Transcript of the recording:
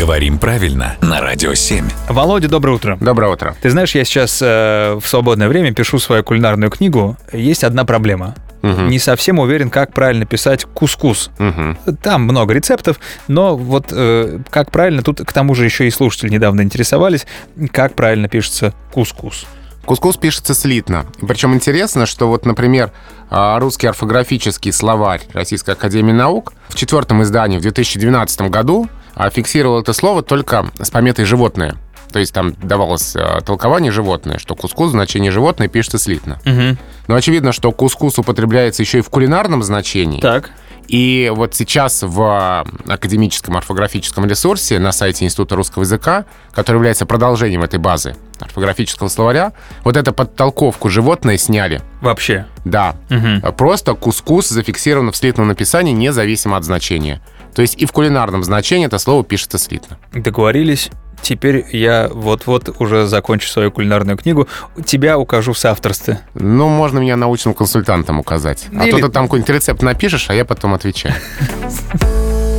Говорим правильно на Радио 7. Володя, доброе утро. Доброе утро. Ты знаешь, я сейчас э, в свободное время пишу свою кулинарную книгу. Есть одна проблема. Мгм. Не совсем уверен, как правильно писать кускус. Мгм. Там много рецептов, но вот э, как правильно, тут к тому же еще и слушатели недавно интересовались, как правильно пишется кускус. Кускус пишется слитно. Причем интересно, что вот, например, а, русский орфографический словарь Российской Академии Наук в четвертом издании в 2012 году фиксировал это слово только с пометой «животное». То есть там давалось а, толкование «животное», что кускус в значении «животное» пишется слитно. Но очевидно, что кускус употребляется еще и в кулинарном значении. Так. И вот сейчас в академическом орфографическом ресурсе на сайте Института русского языка, который является продолжением этой базы орфографического словаря, вот эту подтолковку животное сняли. Вообще. Да. Мгм. Просто кускус зафиксировано в слитном написании независимо от значения. То есть и в кулинарном значении это слово пишется слитно. Договорились. Теперь я вот-вот уже закончу свою кулинарную книгу. Тебя укажу в соавторстве. Ну, можно меня научным консультантом указать. А Или- то ты там какой-нибудь рецепт напишешь, а я потом отвечаю.